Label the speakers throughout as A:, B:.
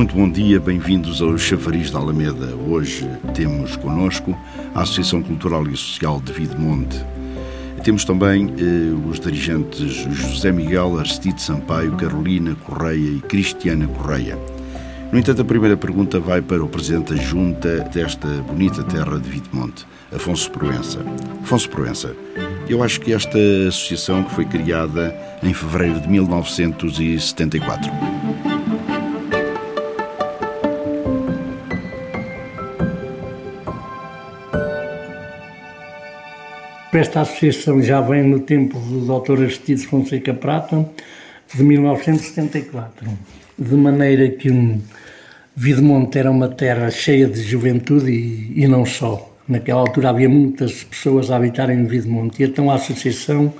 A: Muito bom dia, bem-vindos ao Chafariz da Alameda. Hoje temos connosco a Associação Cultural e Social de Videmonte. Temos também eh, os dirigentes José Miguel, Aristide Sampaio, Carolina Correia e Cristiana Correia. No entanto, a primeira pergunta vai para o Presidente da Junta desta bonita terra de Videmonte, Afonso Proença. Afonso Proença, eu acho que esta associação que foi criada em fevereiro de 1974
B: Esta associação já vem no tempo do Dr. Aristides Fonseca Prata, de 1974, de maneira que Videmonte era uma terra cheia de juventude e, e, não só. Naquela altura havia muitas pessoas a habitarem em Videmonte e então a associação,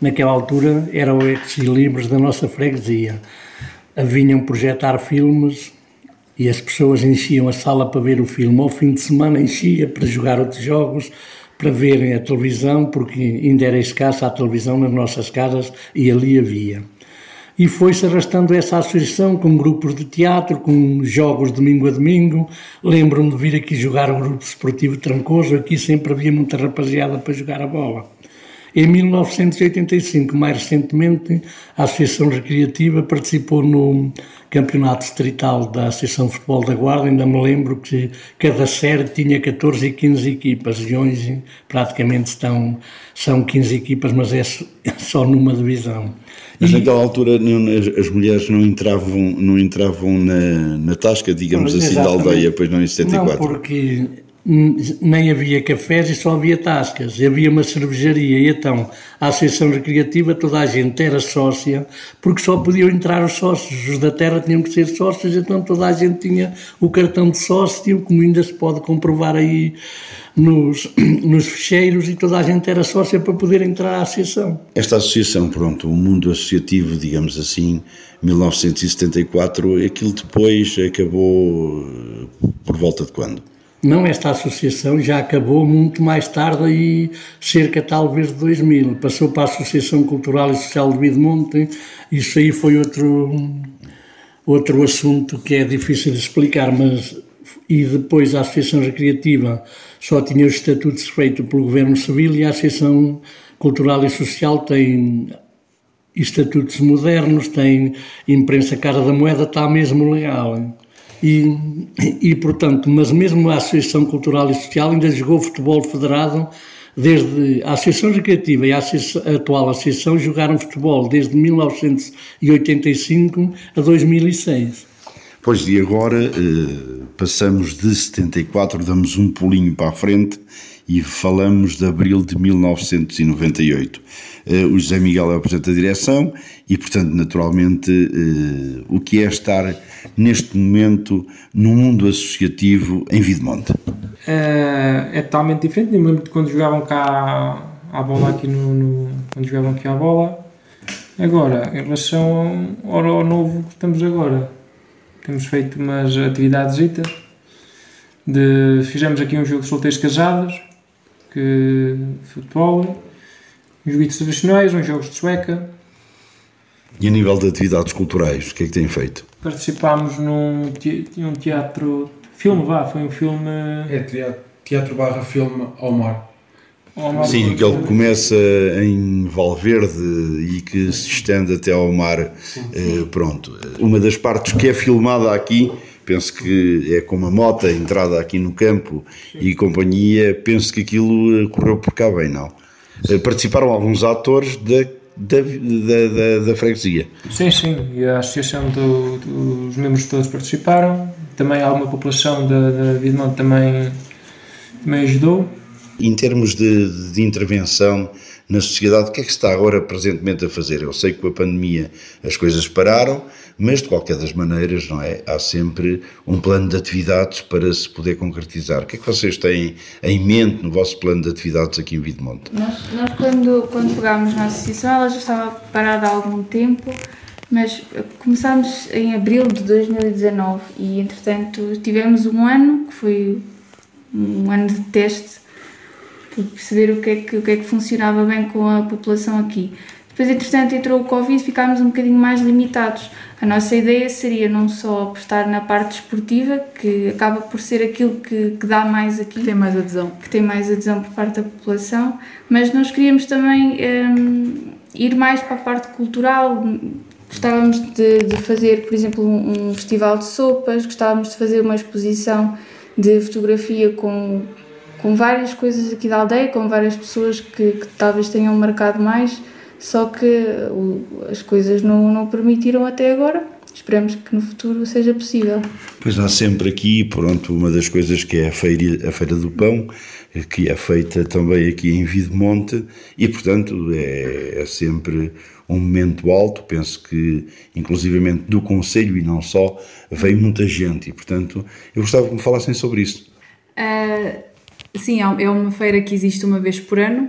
B: naquela altura, era o ex-libres da nossa freguesia. Vinham projetar filmes e as pessoas enchiam a sala para ver o filme. Ao fim de semana enchia para jogar outros jogos, para verem a televisão, porque ainda era escassa a televisão nas nossas casas e ali havia. E foi-se arrastando essa associação com grupos de teatro, com jogos domingo a domingo. Lembro-me de vir aqui jogar o grupo esportivo Trancoso, aqui sempre havia muita rapaziada para jogar a bola. Em 1985, mais recentemente, a Associação Recreativa participou no Campeonato Distrital da Associação de Futebol da Guarda. Ainda me lembro que cada série tinha 14 e 15 equipas e hoje praticamente estão, são 15 equipas, mas é só numa divisão.
A: Mas e, naquela altura as mulheres não entravam, não entravam na, na tasca, digamos assim, da aldeia, pois não em 74?
B: Não, porque nem havia cafés e só havia tascas, e havia uma cervejaria, e então a Associação Recreativa toda a gente era sócia, porque só podiam entrar os sócios, os da terra tinham que ser sócios, então toda a gente tinha o cartão de sócio, como ainda se pode comprovar aí nos, nos ficheiros, e toda a gente era sócia para poder entrar à associação.
A: Esta associação, pronto, o mundo associativo, digamos assim, 1974, aquilo depois acabou por volta de quando?
B: Não, esta associação já acabou muito mais tarde, aí cerca talvez de 2000. Passou para a Associação Cultural e Social de Videmonte. Isso aí foi outro, outro assunto que é difícil de explicar, mas. E depois a Associação Recreativa só tinha os estatutos feitos pelo Governo Civil e a Associação Cultural e Social tem estatutos modernos, tem imprensa cara da moeda, está mesmo legal. E, e, portanto, mas mesmo a Associação Cultural e Social ainda jogou futebol federado desde a Associação Recreativa e a, associação, a atual Associação jogaram futebol desde 1985 a 2006.
A: Pois de agora eh, passamos de 74, damos um pulinho para a frente e falamos de abril de 1998. Eh, o José Miguel é o Presidente da Direção e, portanto, naturalmente, eh, o que é estar neste momento no mundo associativo em Videmonte?
C: É, é totalmente diferente. Eu me lembro de quando jogavam cá a bola aqui no, no, quando jogavam aqui a bola. Agora, em relação ao, ao novo que estamos agora, temos feito umas atividades de fizemos aqui um jogo de solteiros casados que futebol uns vídeos tradicionais, uns jogos de sueca
A: e a nível de atividades culturais, o que é que têm feito?
C: Participámos num um teatro, filme vá, foi um filme...
D: É, teatro, teatro barra filme ao mar.
A: Sim, que ele começa em Valverde e que se estende até ao mar. Sim, sim. Eh, pronto. Uma das partes que é filmada aqui, penso que é com uma moto, entrada aqui no campo sim. e companhia, penso que aquilo correu por cá bem, não? Eh, participaram alguns atores da da, da, da, da, freguesia.
C: Sim, sim, e a associação do, dos membros todos participaram, também alguma população da, da Vidmonte também, também ajudou.
A: Em termos de, de intervenção na sociedade, o que é que está agora presentemente a fazer? Eu sei que com a pandemia as coisas pararam, mas de qualquer das maneiras, não é? Há sempre um plano de atividades para se poder concretizar. O que é que vocês têm em mente no vosso plano de atividades aqui em Videmonte?
E: Nós, nós quando, quando pegámos na associação, ela já estava parada há algum tempo, mas começámos em abril de 2019 e, entretanto, tivemos um ano que foi um ano de teste perceber o que, é que, o que é que funcionava bem com a população aqui. Depois, entretanto, entrou o Covid, ficámos um bocadinho mais limitados. A nossa ideia seria não só apostar na parte esportiva, que acaba por ser aquilo que, que dá mais aqui,
F: Tem mais adesão.
E: que tem mais adesão por parte da população, mas nós queríamos também hum, ir mais para a parte cultural. Gostávamos de, de fazer, por exemplo, um, um festival de sopas, gostávamos de fazer uma exposição de fotografia com, com várias coisas aqui da aldeia, com várias pessoas que, que talvez tenham marcado mais, só que o- as coisas não, não permitiram até agora. Esperamos que no futuro seja possível.
A: Pois há sempre aqui, pronto, uma das coisas que é a feira, a feira do pão, que é feita também aqui em Videmonte e, portanto, é, é sempre um momento alto. Penso que, inclusivamente do Conselho e não só, vem muita gente e, portanto, eu gostava que me falassem sobre isso.
F: Ah, sim, é uma feira que existe uma vez por ano.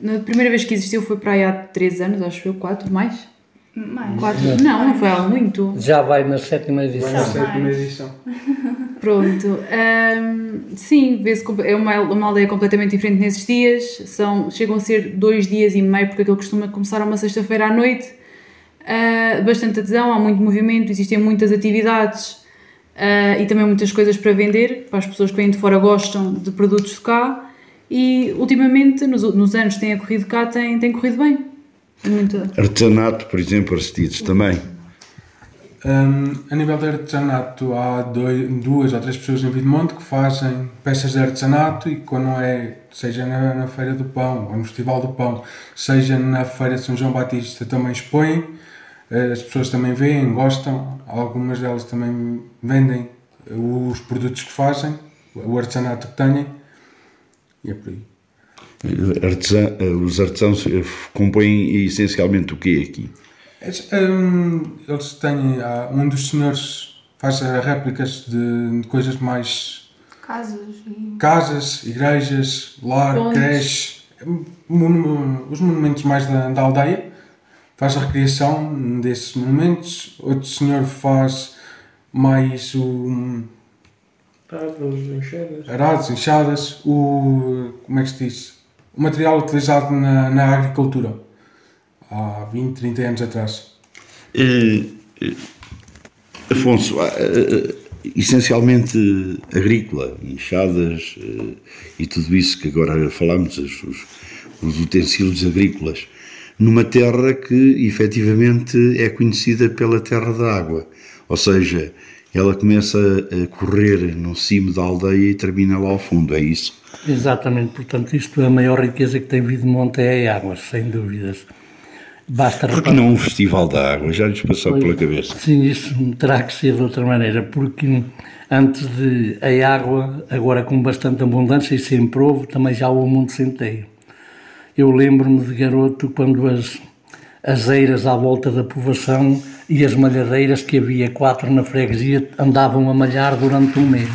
F: Na primeira vez que existiu foi para aí há 3 anos, acho eu, 4 mais?
E: Mais.
F: 4? Não, não foi há muito.
G: Já vai na sétima
D: Vai
G: edição.
D: na sétima edição.
F: Pronto. ahm, sim, é uma, uma aldeia completamente diferente nesses dias. São, chegam a ser dois dias e meio, porque aquilo costuma começar a uma sexta-feira à noite. Ah, bastante adesão, há muito movimento, existem muitas atividades ah, e também muitas coisas para vender, para as pessoas que vêm de fora gostam de produtos de cá. E ultimamente, nos, nos anos que têm ocorrido cá, tem, tem corrido bem. Muito.
A: Artesanato, por exemplo, Aristides, também.
D: Hum, a nível de artesanato, há dois, duas ou três pessoas em Videmonte que fazem peças de artesanato e quando é, seja na, na Feira do Pão ou no Festival do Pão, seja na Feira de São João Batista, também expõem. Eh, As pessoas também veem, gostam, algumas delas também vendem os produtos que fazem, o artesanato que têm, e é por aí.
A: Artesã- os artesãos eh, compõem essencialmente o quê aqui?
D: Eles, hum, eles têm, há- um dos senhores faz eh, réplicas de, de coisas mais
E: Casos e
D: casas, igrejas, lar, creche, monu- os monumentos mais da, da aldeia, faz a recriação desses monumentos. Outro senhor faz mais o
C: Tábuas, enxadas.
D: arados, enxadas, o como é que se diz? O material utilizado na, na agricultura há 20, 30 anos atrás.
A: Afonso, essencialmente agrícola, enxadas eh, e tudo isso que agora falamos, os, os- os utensílios agrícolas, numa terra que efetivamente é conhecida pela terra da água, ou seja, ela começa a correr no cimo da aldeia e termina lá ao fundo, é isso?
G: Exatamente, portanto, isto é a maior riqueza que tem Videmonte é a água, sem dúvidas. Basta
A: Porque não um festival da água? Já lhes passou pela cabeça.
G: Sim, isso terá que ser de outra maneira, porque antes de a água, agora com bastante abundância e sempre houve, também já houve muito centeio. Eu lembro-me de garoto quando as, as eiras à volta da povoação e as malhadeiras, que havia quatro na freguesia, andavam a malhar durante um mês.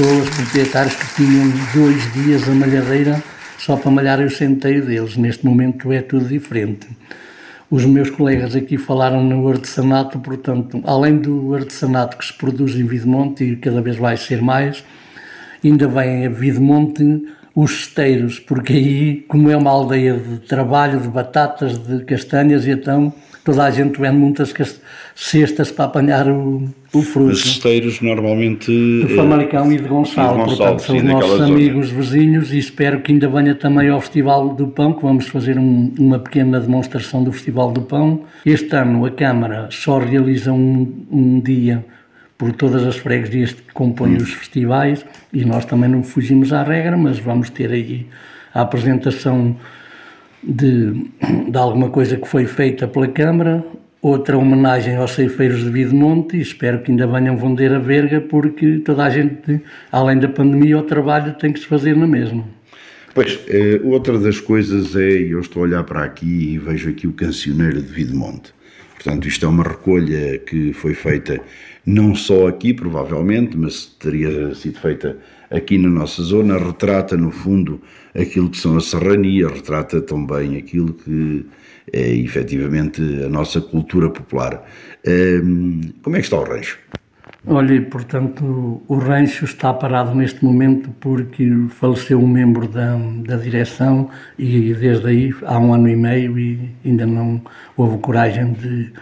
B: Pessoas, proprietários, que tinham dois dias a malhadeira só para malhar o centeio deles. Neste momento é tudo diferente. Os meus colegas aqui falaram no artesanato, portanto, além do artesanato que se produz em Videmonte e cada vez vai ser mais, ainda vem a Videmonte os cesteiros, porque aí, como é uma aldeia de trabalho, de batatas, de castanhas, e então toda a gente vende muitas cestas para apanhar o, o fruto.
A: Os cesteiros normalmente.
B: De Famalicão e de Gonçalo,
A: de Gonçalo,
B: portanto, são os nossos
A: zona.
B: amigos vizinhos e espero que ainda venha também ao Festival do Pão, que vamos fazer um- uma pequena demonstração do Festival do Pão. Este ano a Câmara só realiza um, um dia por todas as freguesias que compõem os festivais e nós também não fugimos à regra, mas vamos ter aí a apresentação de, de alguma coisa que foi feita pela Câmara, outra homenagem aos ceifeiros de Videmonte e espero que ainda venham vender a verga porque toda a gente, além da pandemia, o trabalho tem que se fazer na mesma.
A: Pois, eh, outra das coisas é, eu estou a olhar para aqui e vejo aqui o cancioneiro de Videmonte. Portanto, isto é uma recolha que foi feita não só aqui, provavelmente, mas teria sido feita aqui na nossa zona. Retrata, no fundo, aquilo que são a serrania, retrata também aquilo que é efetivamente a nossa cultura popular. Hum, Como é que está o rancho?
B: Olha, portanto, o rancho está parado neste momento porque faleceu um membro da, da direção e desde aí há um ano e meio e ainda não houve coragem de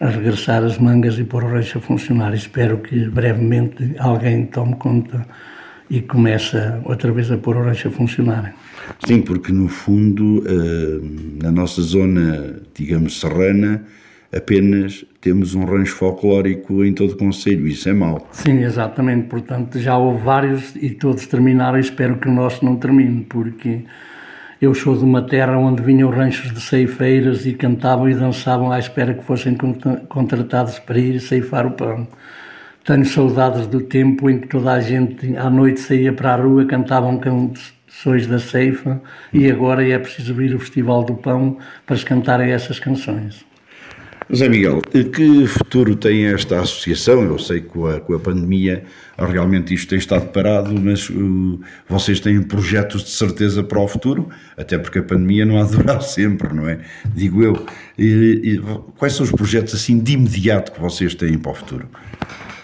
B: regressar as mangas e pôr o rancho a funcionar. Espero que brevemente alguém tome conta e comece outra vez a pôr o rancho a funcionar.
A: Sim, porque no fundo, eh, na nossa zona, digamos, serrana, apenas temos um rancho folclórico em todo o Conselho. Isso é mau.
B: Sim, exatamente. Portanto, já houve vários e todos terminaram. Espero que o nosso não termine, porque eu sou de uma terra onde vinham ranchos de ceifeiras e cantavam e dançavam à espera que fossem contra- contratados para ir ceifar o pão. Tenho saudades do tempo em que toda a gente à noite saía para a rua, cantavam canções da ceifa e agora é preciso vir o Festival do Pão para se cantarem essas canções.
A: Zé Miguel, que futuro tem esta associação? Eu sei que com a, com a pandemia realmente isto tem estado parado, mas uh, vocês têm projetos de certeza para o futuro, até porque a pandemia não há de durar sempre, não é? Digo eu. E- e quais são os projetos assim de imediato que vocês têm para o futuro?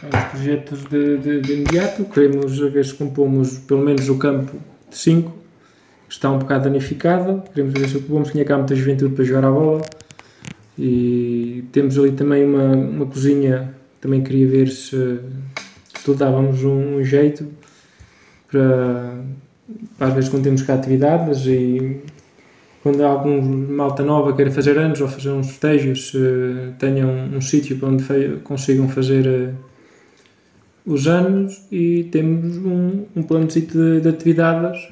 C: Os projetos de, de, de imediato, queremos ver se compomos pelo menos o campo de 5, que está um bocado danificado. Queremos ver se compomos, tinha cá muita juventude para jogar a bola. E temos ali também uma, uma cozinha, também queria ver se, se tudo dávamos um, um jeito para, para às vezes quando temos cá atividades e quando há algum malta nova queira fazer anos ou fazer uns festejos, tenham um, um sítio para onde consigam fazer eh, os anos e temos um, um plano de, de atividades.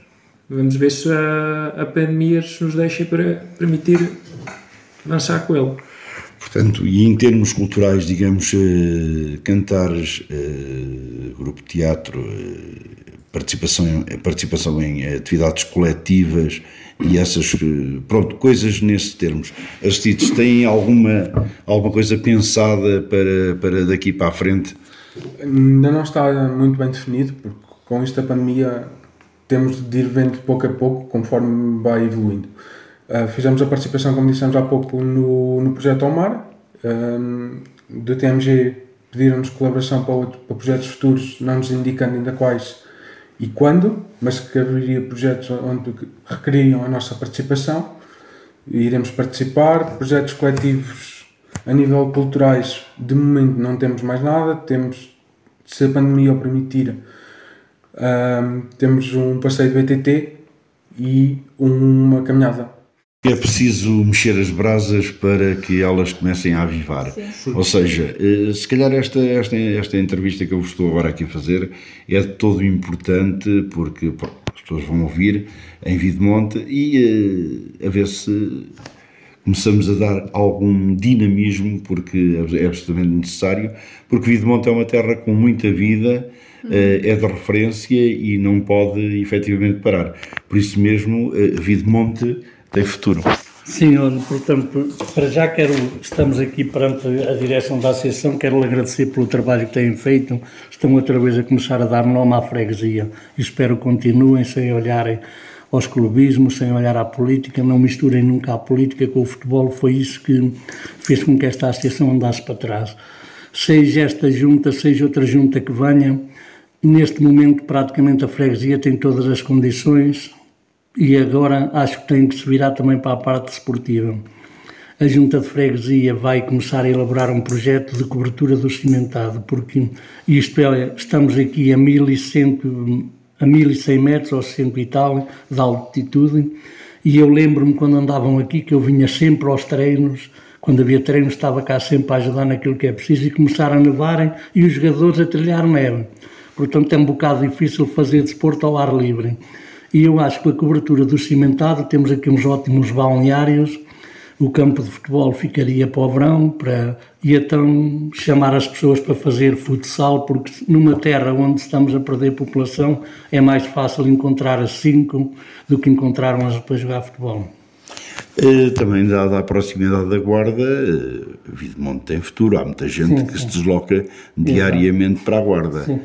C: Vamos ver se a, a pandemia se nos deixa para permitir avançar com ele.
A: Portanto, e em termos culturais, digamos, eh, cantares, eh, grupo de teatro, eh, participação, participação em atividades coletivas e essas, eh, pronto, coisas nesses termos. Assistidos, têm alguma, alguma coisa pensada para, para daqui para a frente?
D: Ainda não está muito bem definido, porque com esta pandemia temos de ir vendo pouco a pouco conforme vai evoluindo. Uh, fizemos a participação, como dissemos há pouco, no, no projeto Omar. Um, do TMG pediram-nos colaboração para, outro, para projetos futuros, não nos indicando ainda quais e quando, mas que haveria projetos onde requeririam a nossa participação. Iremos participar. Projetos coletivos a nível culturais, de momento não temos mais nada. Temos, se a pandemia o permitir, um, temos um passeio de BTT e uma caminhada
A: é preciso mexer as brasas para que elas comecem a avivar. Sim. Ou seja, eh, se calhar esta, esta, esta entrevista que eu vos estou agora aqui a fazer é de todo importante porque as pessoas vão ouvir em Videmonte e uh, a ver se começamos a dar algum dinamismo porque é absolutamente necessário, porque Videmonte é uma terra com muita vida, uh, é de referência e não pode efetivamente parar. Por isso mesmo, uh, Videmonte tem futuro.
B: Sim, olha, portanto, para já quero, estamos aqui perante a direção da Associação, quero agradecer pelo trabalho que têm feito, estão outra vez a começar a dar nome à freguesia espero que continuem sem olharem aos clubismos, sem olhar à política, não misturem nunca a política com o futebol, foi isso que fez com que esta associação andasse para trás. Seja esta junta, seja outra junta que venha, neste momento praticamente a freguesia tem todas as condições, e agora acho que tem que se virar também para a parte esportiva. A Junta de Freguesia vai começar a elaborar um projeto de cobertura do cimentado, porque isto é, estamos aqui a 1100, a 1100 metros ou 100 e tal de altitude, e eu lembro-me quando andavam aqui que eu vinha sempre aos treinos, quando havia treinos estava cá sempre a ajudar naquilo que é preciso e começaram a nevarem e os jogadores a trilhar neve. Portanto é um bocado difícil fazer desporto ao ar livre. E eu acho que a cobertura do cimentado, temos aqui uns ótimos balneários, o campo de futebol ficaria para o verão, para, e então chamar as pessoas para fazer futsal, porque numa terra onde estamos a perder população é mais fácil encontrar as cinco do que encontrar umas para jogar futebol.
A: Eh, também, dada a proximidade da Guarda, uh, Videmonte tem futuro. Há muita gente sim, que sim. se desloca diariamente Exato. para a Guarda. Sim.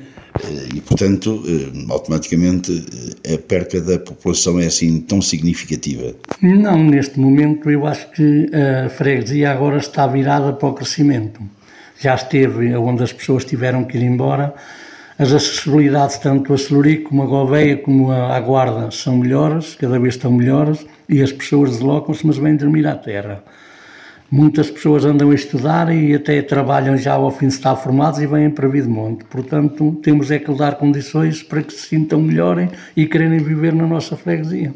A: E, portanto, eh, automaticamente eh, a perca da população é assim tão significativa?
B: Não, neste momento eu acho que a freguesia agora está virada para o crescimento. Já esteve onde as pessoas tiveram que ir embora. As acessibilidades, tanto a Celurico como a Gouveia como a, Guarda, são melhores, cada vez estão melhores, e as pessoas deslocam-se, mas vêm dormir à terra. Muitas pessoas andam a estudar e até trabalham já ao fim de estar formados e vêm para Videmonte. Portanto, temos é que dar condições para que se sintam melhorem e quererem viver na nossa freguesia.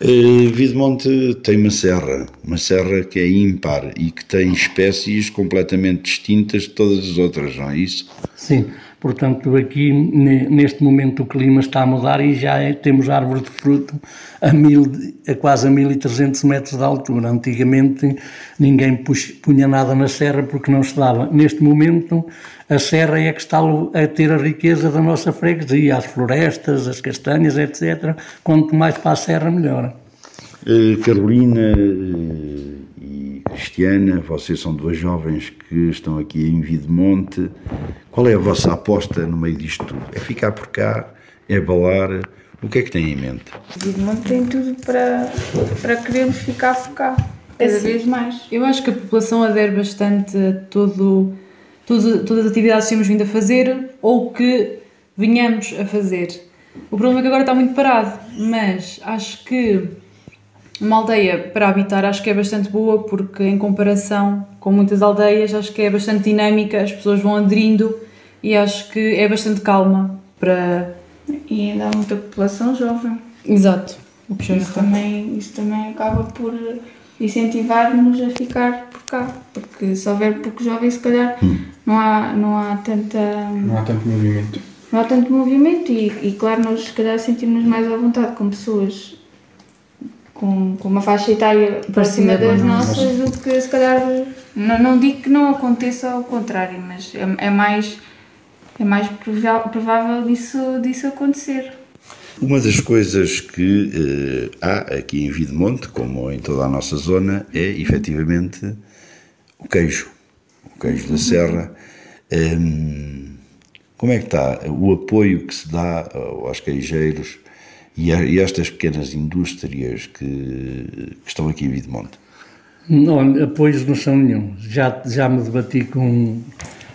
A: Uh, Videmonte tem uma serra, uma serra que é ímpar e que tem espécies completamente distintas de todas as outras, não é isso?
B: Sim, Portanto, aqui neste momento o clima está a mudar e já é, temos árvores de fruto a, mil, a quase a 1300 metros de altura. Antigamente ninguém punha nada na serra porque não se dava. Neste momento a serra é que está a ter a riqueza da nossa freguesia, as florestas, as castanhas, etc. Quanto mais para a serra, melhor.
A: Eh, Carolina eh, Cristiana, vocês são duas jovens que estão aqui em Videmonte. Qual é a vossa aposta no meio disto tudo? É ficar por cá? É balar? O que é que têm em mente?
E: Videmonte tem tudo para, para querermos ficar por cá, cada vez mais.
F: Eu acho que a população adere bastante a todo, todas, todas as atividades que temos vindo a fazer ou que venhamos a fazer. O problema é que agora está muito parado, mas acho que uma aldeia para habitar acho que é bastante boa porque em comparação com muitas aldeias acho que é bastante dinâmica, as pessoas vão aderindo e acho que é bastante calma para...
E: E ainda há muita população jovem.
F: Exato.
E: O que isso, também, isso também acaba por incentivar-nos a ficar por cá, porque se houver pouco jovem se calhar hum. não, há, não há tanta...
D: Não há tanto movimento.
E: Não há tanto movimento e, e claro, nós se calhar sentimos mais à vontade com pessoas com, com uma faixa etária próxima das nossas do que se calhar. Não, não digo que não aconteça ao contrário, mas é, é mais, é mais provável, provável disso, disso acontecer.
A: Uma das coisas que eh, há aqui em Videmonte, como em toda a nossa zona, é efetivamente o queijo, o queijo da serra. Um, como é que está o apoio que se dá aos queijeiros e, a, e estas pequenas indústrias que, que, estão aqui em Videmonte?
B: Não, apoios não são nenhum. Já, já me debati com,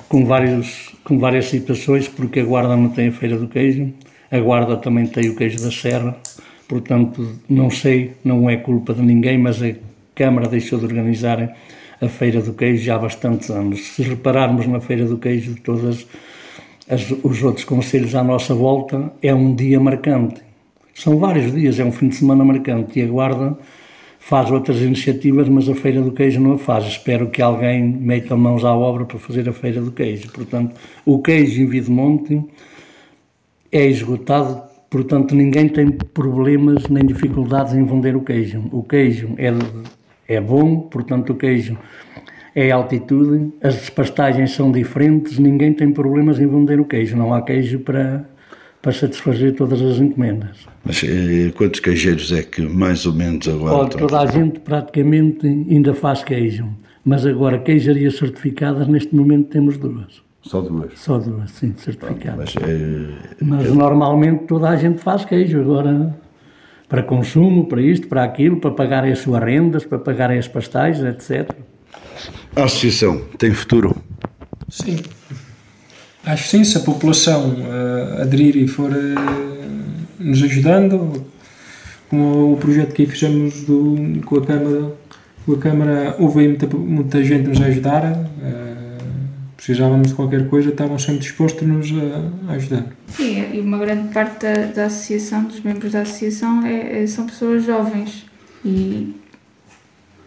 B: com, vários, com várias situações, porque a Guarda não tem a Feira do Queijo, a Guarda também tem o Queijo da Serra, portanto, não sei, não é culpa de ninguém, mas a Câmara deixou de organizar a Feira do Queijo já há bastantes anos. Se repararmos na Feira do Queijo, todos os outros conselhos à nossa volta, é um dia marcante. São vários dias, é um fim de semana marcante e a Guarda faz outras iniciativas, mas a Feira do Queijo não a faz. Espero que alguém meta mãos à obra para fazer a Feira do Queijo. Portanto, o queijo em Videmonte é esgotado, portanto, ninguém tem problemas nem dificuldades em vender o queijo. O queijo é, é bom, portanto, o queijo é altitude, as despastagens são diferentes, ninguém tem problemas em vender o queijo. Não há queijo para para satisfazer todas as encomendas.
A: Mas eh, quantos queijeiros é que mais ou menos agora?
B: Olha, toda a gente praticamente ainda faz queijo, mas agora queijarias certificadas neste momento temos duas.
A: Só duas?
B: Só duas, sim, certificadas.
A: Mas, é,
B: mas é... normalmente toda a gente faz queijo agora para consumo, para isto, para aquilo, para pagarem as suas rendas, para pagarem as pastais, etc.
A: A associação tem futuro?
C: Sim. Acho sim, se a população uh, aderir e for uh, nos ajudando, como o projeto que fizemos do, com a Câmara, com a Câmara houve muita, muita gente nos ajudar, uh, precisávamos de qualquer coisa, estavam sempre dispostos a nos ajudar.
E: Sim, e uma grande parte da, da associação, dos membros da associação, é, é, são pessoas jovens e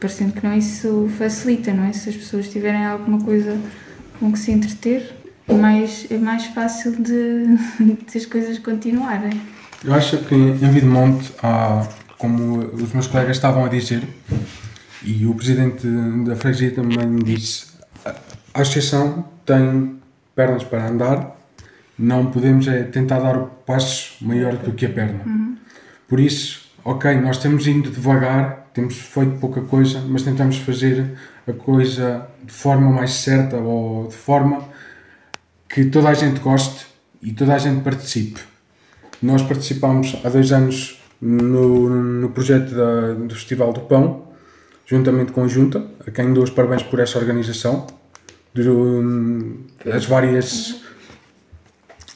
E: parecendo que não isso facilita, não é? Se as pessoas tiverem alguma coisa com que se entreter, é mais, é mais fácil de, de as coisas continuarem.
D: Eu acho que em Videmonte há, como os meus colegas estavam a dizer, e o presidente da freguesia também disse, a associação tem pernas para andar, não podemos é tentar dar o passo maior do que a perna. Uhum. Por isso, ok, nós temos indo devagar, temos feito pouca coisa, mas tentamos fazer a coisa de forma mais certa ou de forma que toda a gente goste e toda a gente participe. Nós participámos há dois anos no, no projeto da, do Festival do Pão, juntamente com a Junta, a quem dou os parabéns por essa organização, das várias,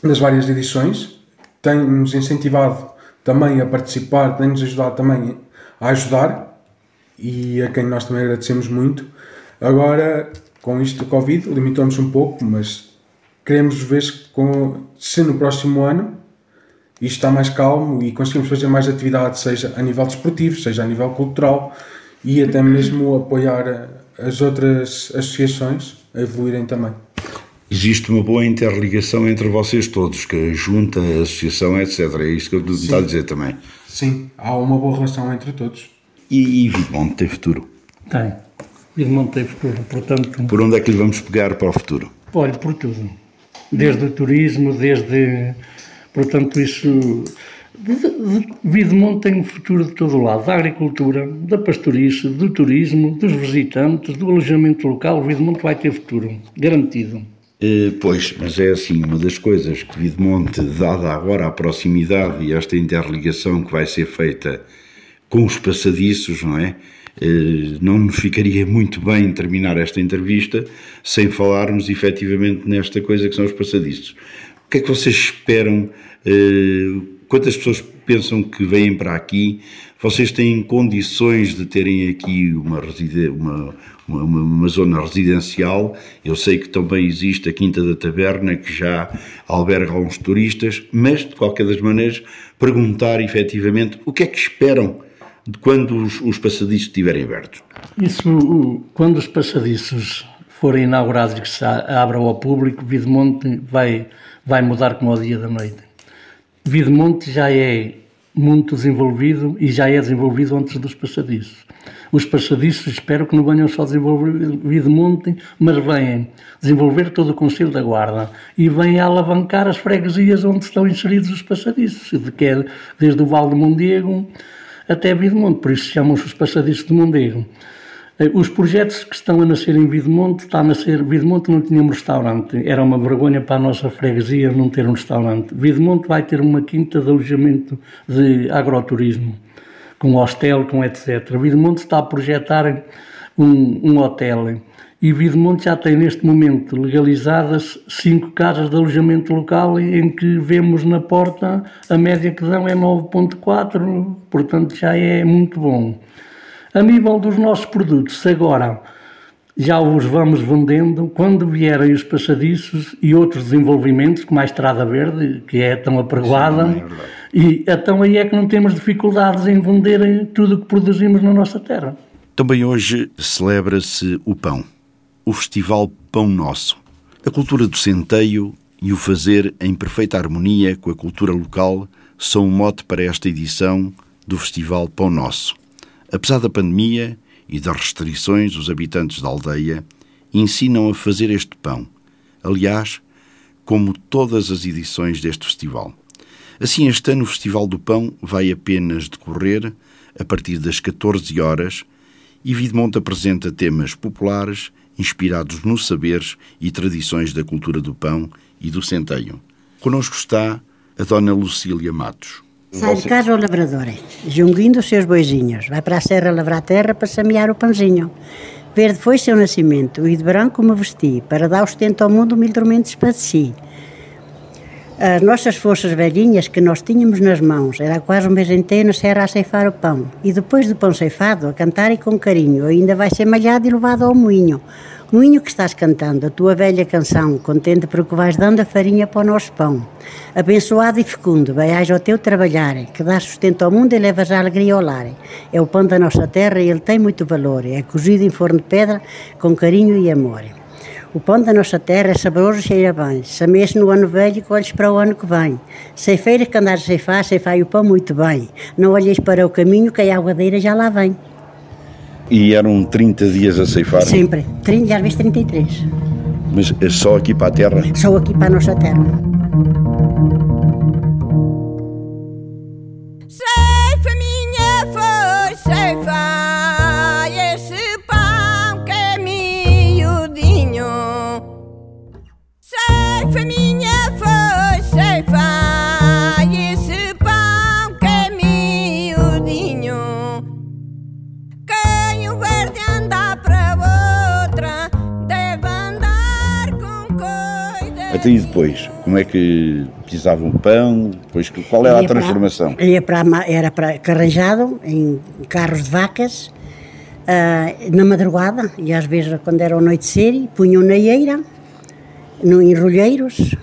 D: das várias edições. Tem-nos incentivado também a participar, tem-nos ajudado também a ajudar e a quem nós também agradecemos muito. Agora, com isto do Covid, limitamos um pouco, mas queremos ver se, com, se no próximo ano isto está mais calmo e conseguimos fazer mais atividade, seja a nível desportivo, seja a nível cultural e até mesmo apoiar as outras associações a evoluírem também.
A: Existe uma boa interligação entre vocês todos, que a junta, a associação, etc. É isto que eu estou a dizer também.
D: Sim, há uma boa relação entre todos.
A: E, e Vidmonte tem futuro?
B: Tem. Vidmonte tem futuro, portanto...
A: Por onde é que lhe vamos pegar para o futuro?
B: Olha, por tudo desde o turismo, desde. Portanto, isso. Videmonte tem um futuro de todo lado, da agricultura, da pastourice, do turismo, dos visitantes, do alojamento local, Videmonte vai ter futuro, garantido.
A: Eh, pois, mas é assim, uma das coisas que Videmonte, dada agora a proximidade e esta interligação que vai ser feita com os passadiços, não é? Eh, não nos ficaria muito bem terminar esta entrevista sem falarmos efetivamente nesta coisa que são os passadiços. O que é que vocês esperam? Eh, quantas pessoas pensam que vêm para aqui? Vocês têm condições de terem aqui uma, uma, uma, uma, zona residencial? Eu sei que também existe a Quinta da Taberna, que já alberga alguns turistas, mas, de qualquer das maneiras, perguntar efetivamente o que é que esperam quando os, os passadiços estiverem abertos?
B: Isso, quando os passadiços forem inaugurados e que se abram ao público, Videmonte vai, vai mudar como o dia da noite. Videmonte já é muito desenvolvido e já é desenvolvido antes dos passadiços. Os passadiços espero que não venham só desenvolver Videmonte, mas venham desenvolver todo o Conselho da Guarda e venham alavancar as freguesias onde estão inseridos os passadiços, que é desde o Val de Mondego até Videmonte, por isso chamam-se os passadiços de Mondego. Eh, Os projetos que estão a nascer em Videmonte, está a nascer, Videmonte não tinha um restaurante, era uma vergonha para a nossa freguesia não ter um restaurante. Videmonte vai ter uma quinta de alojamento de agroturismo, com hostel, com etc. Videmonte está a projetar um, um hotel e Videmonte já tem neste momento legalizadas cinco casas de alojamento local em que vemos na porta a média que dão é 9.4, portanto já é muito bom. A nível dos nossos produtos, agora já os vamos vendendo, quando vierem os passadiços e outros desenvolvimentos, como a Estrada Verde, que é tão apregoada, e então aí é que não temos dificuldades em vender tudo o que produzimos na nossa terra.
A: Também hoje celebra-se o pão, o Festival Pão Nosso. A cultura do centeio e o fazer em perfeita harmonia com a cultura local são o mote para esta edição do Festival Pão Nosso. Apesar da pandemia e das restrições, os habitantes da aldeia ensinam a fazer este pão. Aliás, como todas as edições deste festival. Assim, este ano o Festival do Pão vai apenas decorrer a partir das 14 horas e Videmonte apresenta temas populares inspirados nos saberes e tradições da cultura do pão e do centeio. Conosco está a Dona Lucília Matos.
H: Sai de casa o lavrador, junguindo os seus boizinhos, vai para a serra lavrar terra para semear o pãozinho. Verde foi seu nascimento, e de branco me vesti, para dar ostento ao mundo humildemente espadeci. As nossas forças velhinhas que nós tínhamos nas mãos, era quase um mês inteiro na serra a ceifar o pão. E depois do pão ceifado, a cantar e com carinho, ainda vai ser malhado e levado ao moinho. Moinho que estás cantando, a tua velha canção, contente porque vais dando a farinha para o nosso pão. Abençoado e fecundo, vaias ao teu trabalhar, que dás sustento ao mundo e levas a alegria ao lar. É o pão da nossa terra e ele tem muito valor, é cozido em forno de pedra com carinho e amor. O pão da nossa terra é saboroso e cheira bem. Semeia-se no ano velho e colhes para o ano que vem. Ceifeiras que andares a ceifar, ceifai o pão muito bem. Não olheis para o caminho que a aguadeira já lá vem.
A: E eram 30 dias a ceifar,
H: Sempre. 30 e às vezes 33.
A: mas é só aqui para a terra.
H: Só aqui para a nossa terra.
I: Que
A: pisavam pão? Depois, qual era a
H: Ia para-
A: transformação?
H: ia para, a ma- era para carranjado em carros de vacas ah, na madrugada e às vezes quando era anoitecer e punham na eira, no, em rolheiros.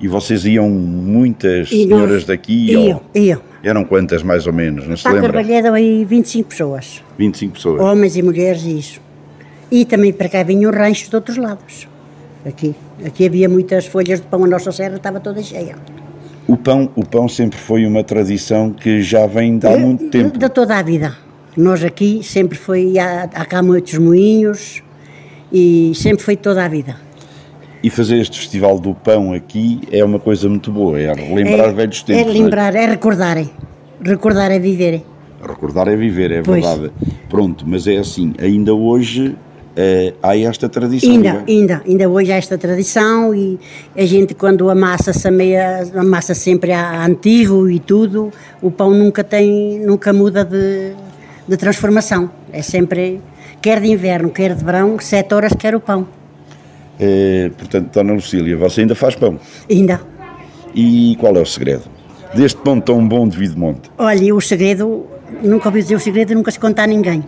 A: E vocês iam muitas
H: E nós-
A: senhoras daqui?
H: Iam,
A: ou-
H: iam.
A: Eram quantas mais ou menos? Não se
H: Para
A: lembra?
H: Carvalheiro aí 25 pessoas,
A: 25 pessoas.
H: homens e mulheres e isso. E também para cá vinham ranchos de outros lados. Aqui, aqui havia muitas folhas de pão, a nossa serra estava toda cheia.
A: O pão, o pão sempre foi uma tradição que já vem de há muito tempo.
H: De toda a vida. Nós aqui sempre foi, há, há cá muitos moinhos e sempre foi toda a vida.
A: E fazer este festival do pão aqui é uma coisa muito boa, é relembrar velhos tempos.
H: É lembrar, é recordarem. Recordar é viverem.
A: Recordar é viver, é
H: Pois.
A: verdade. Pronto, mas é assim, ainda hoje eh, há esta tradição.
H: Ainda,
A: é?
H: ainda, ainda hoje há esta tradição e a gente quando amassa semeia, amassa sempre a antigo e tudo, o pão nunca tem, nunca muda de, de transformação. É sempre, quer de inverno, quer de verão, sete horas quer o pão.
A: Eh, portanto, Dona Lucília, você ainda faz pão.
H: Ainda.
A: E qual é o segredo? Deste pão tão bom de Videmonte.
H: Olha, o segredo, nunca ouvi dizer o segredo e nunca se conta a ninguém.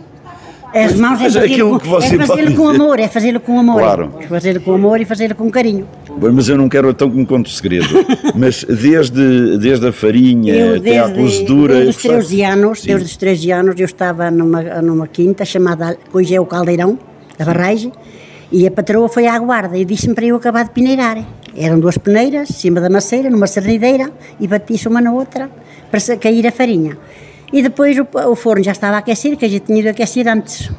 H: As mãos é fazê-lo com, é
A: pode
H: com amor, é fazê-lo com amor.
A: Claro.
H: É fazê-lo com amor e fazê-lo com carinho.
A: Bem, Mas eu não quero então que me conte o segredo. mas desde, desde a farinha
H: Eu,
A: até à
H: desde,
A: cozedura.
H: desde os
A: eu
H: 13 anos, desde os 13 anos, eu estava numa, numa quinta chamada, hoje é o Caldeirão, da Barragem, e a patroa foi à guarda e disse-me para eu acabar de peneirar. Eram duas peneiras, cima da maceira, numa sernideira, e bati-se uma na outra para cair a farinha. E depois o, o forno já estava a aquecer, que a gente tinha de aquecer antes,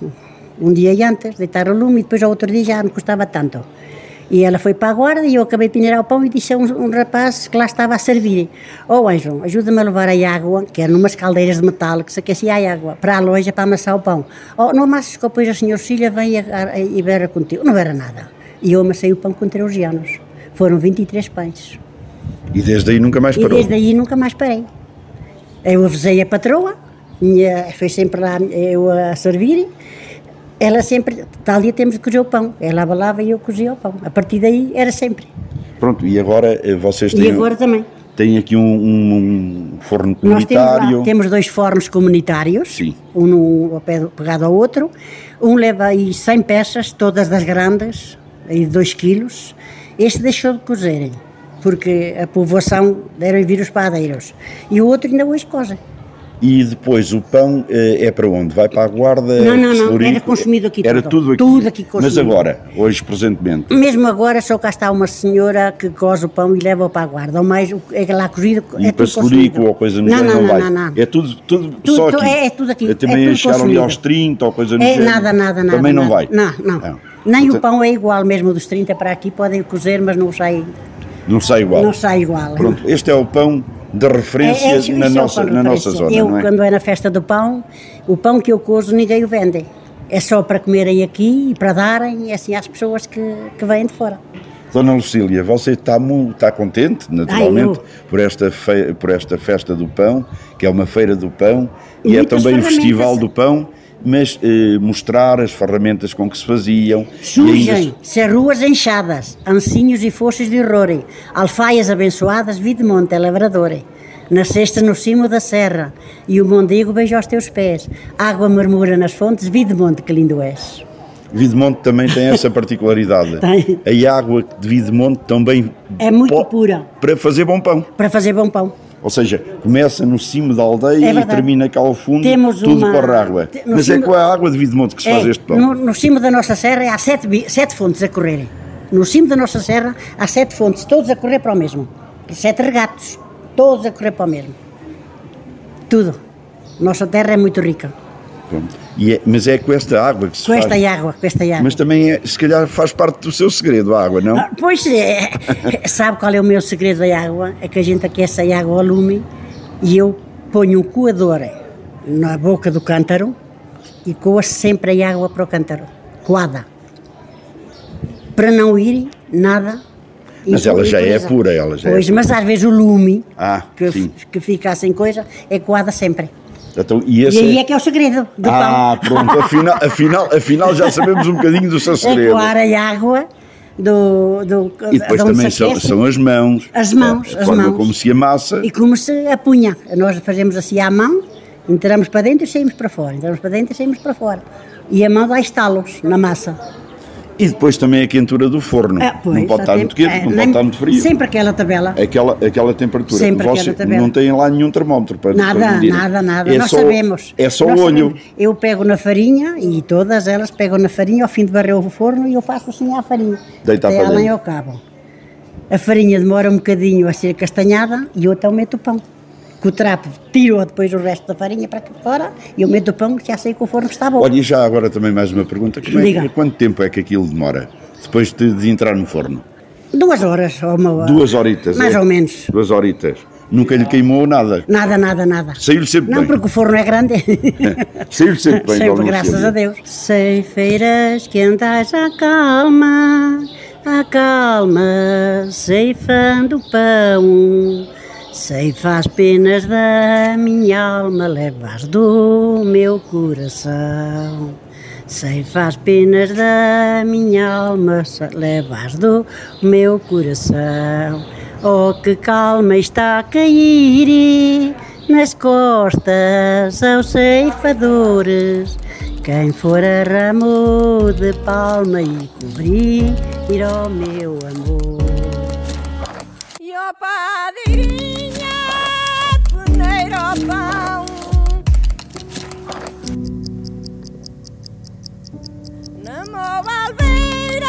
H: um dia antes, deitar o lume, e depois ao outro dia já não custava tanto. E ela foi para a guarda e eu acabei de peneirar o pão e disse a um, um rapaz que lá estava a servir: Ó oh, Anjo, ajuda-me a levar a água, que era numas caldeiras de metal que se aquecia a água, para a loja para amassar o pão. Oh, não amasses que depois a senhor Cília vem e, a- e bera contigo. Não era nada. E eu amassei o pão com 13 anos. Foram 23 pães.
A: E desde aí nunca mais
H: E
A: parou.
H: desde aí nunca mais parei. Eu avisei a patroa, minha, foi sempre lá eu a servir. Ela sempre, tal dia temos de cozer o pão. Ela abalava e eu cozia o pão. A partir daí era sempre.
A: Pronto, e agora eh, vocês
H: E
A: têm,
H: agora também.
A: têm aqui um, um forno
H: Nós temos, lá-
A: comunitário.
H: temos dois fornos comunitários,
A: Sim.
H: um no, pegado ao outro. Um leva aí 100 peças, todas das grandes, aí de 2 quilos. Este deixou de cozerem, porque a povoação deram vir os padeiros. E o outro ainda hoje coze.
A: E depois o pão eh, é para onde? Vai para a guarda?
H: Não, não, não, era consumido aqui
A: Era
H: tudo.
A: tudo aqui.
H: Tudo aqui
A: Mas
H: consumido.
A: agora, hoje presentemente,
H: Mesmo agora só cá está uma senhora que coze o pão e leva-o para a guarda. Ou mais, é lá cozido,
A: e
H: é
A: para
H: tudo consumido.
A: ou coisa no
H: não,
A: género
H: não,
A: não,
H: não, não.
A: É tudo, tudo,
H: Tudo-
A: só aqui.
H: é- é tudo aqui, é
A: também
H: tudo
A: chegaram ali aos 30 ou coisa no
H: É,
A: género.
H: nada, nada, nada.
A: Também não
H: nada.
A: vai.
H: Não, não.
A: Não.
H: Nem
A: Então-
H: o pão é igual, mesmo dos 30 para aqui podem cozer, mas não sai,
A: Não sai igual.
H: não sai igual.
A: Pronto, este é o pão de referência
H: É- é
A: na,
H: é
A: nossa, na nossa zona,
H: Eu,
A: não é?
H: quando é na festa do pão, o pão que eu cozo ninguém o vende. É só para comerem aqui e para darem assim às pessoas que, que vêm de fora.
A: Dona Lucília, você está, mu- está contente, naturalmente,
H: eu.
A: por, esta fe- por esta festa do pão, que é uma feira do pão, e é
H: Muitas
A: também o festival do pão, mas eh, mostrar as ferramentas com que se faziam.
H: Surgem
A: ainda-
H: se ruas enxadas, ancinhos e foches de horror, alfaias abençoadas, vide monte, lavradore. Nasceste no cimo da serra, e o mondego beija aos teus pés. Água murmura nas fontes, vide monte, que lindo és.
A: Videmonte também tem essa particularidade.
H: Tem.
A: A água de Videmonte também
H: É muito pura
A: para fazer bom pão.
H: para fazer bom pão.
A: Ou seja, começa no cimo da aldeia
H: É
A: e termina cá ao fundo,
H: Temos
A: tudo
H: uma-
A: corre água.
H: te-
A: Mas é
H: cimo-
A: com a água de Videmonte que se faz
H: É,
A: este pão.
H: No, no cimo da nossa serra há sete, sete fontes a correrem. No cimo da nossa serra há sete fontes, todos a correr para o mesmo. Sete regatos, todos a correr para o mesmo. Tudo. Nossa terra é muito rica.
A: É- mas é com esta água que se
H: Com
A: faz.
H: esta água, com esta água.
A: Mas também, é, se calhar, faz parte do seu segredo a água, não?
H: Ah, Pois é, sabe qual é o meu segredo da água? É que a gente aquece a água ao lume e eu ponho um coador na boca do cântaro e coa sempre a água para o cântaro, coada. Para não ir nada.
A: Mas ela já é pura, ela já é
H: Pois,
A: pura.
H: mas às vezes o lume,
A: Ah,
H: que, que fica sem coisa, é coada sempre.
A: Então, e
H: E
A: esse
H: aí é que é o segredo do
A: Ah,
H: pão.
A: pronto, afinal, afinal, afinal já sabemos um bocadinho do seu
H: É
A: segredo.
H: coar a água do, do,
A: E depois também são, são as mãos.
H: As mãos,
A: a
H: as mãos.
A: como se amassa.
H: E como se apunha. Nós fazemos assim à mão, entramos para dentro e saímos para fora. Entramos para dentro e saímos para fora. E a mão dá estalos na massa.
A: E depois também a quentura do forno.
H: Ah, pois,
A: não pode estar
H: tempo-
A: muito quente,
H: é,
A: não pode estar muito frio.
H: Sempre aquela tabela.
A: Aquela, aquela temperatura.
H: Sempre
A: Você
H: aquela tabela.
A: não tem lá nenhum termómetro para
H: Nada, nada, nada.
A: É
H: Nós
A: só,
H: sabemos.
A: É só
H: Nós
A: o olho.
H: sabemos. Eu pego na farinha e todas elas pegam na farinha ao fim de barrer o forno e eu faço assim à farinha.
A: Deita
H: até e ao cabo. A farinha demora um bocadinho a ser castanhada e eu então meto o pão. Com o trapo tiro depois o resto da farinha para fora e eu meto o pão já sei que o forno está bom.
A: Olha, e já agora também mais uma pergunta. Como é, que- quanto tempo é que aquilo demora? Depois de, de entrar no forno?
H: Duas horas ou uma hora.
A: Duas horitas.
H: Mais
A: é?
H: ou menos.
A: Duas horitas. Nunca lhe queimou nada.
H: Nada, nada, nada.
A: Saiu-lhe sempre
H: Não,
A: bem.
H: porque o forno é grande.
A: Saiu-lhe sempre bem.
H: Sempre, graças a Deus. Ceifeiras que andais à calma, à calma, ceifando pão. Ceifa as penas da minha alma, levas do meu coração. Ceifa as penas da minha alma, levas do meu coração. Oh, que calma está a cair nas costas aos ceifadores. Quem for a ramo de palma e cobrir o meu amor.
I: E ao pão Na mão alveira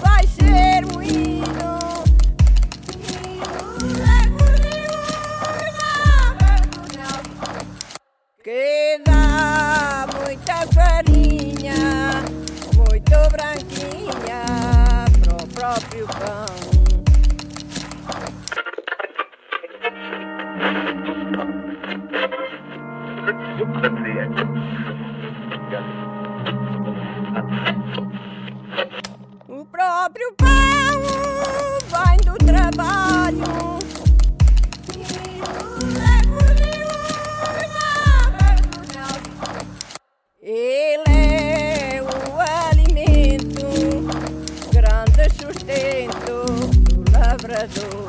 I: vai ser moinho Que dá muita farinha Muito branquinha Pro próprio pão. O próprio pão vem do trabalho. Ele é o alimento, grande sustento do lavrador.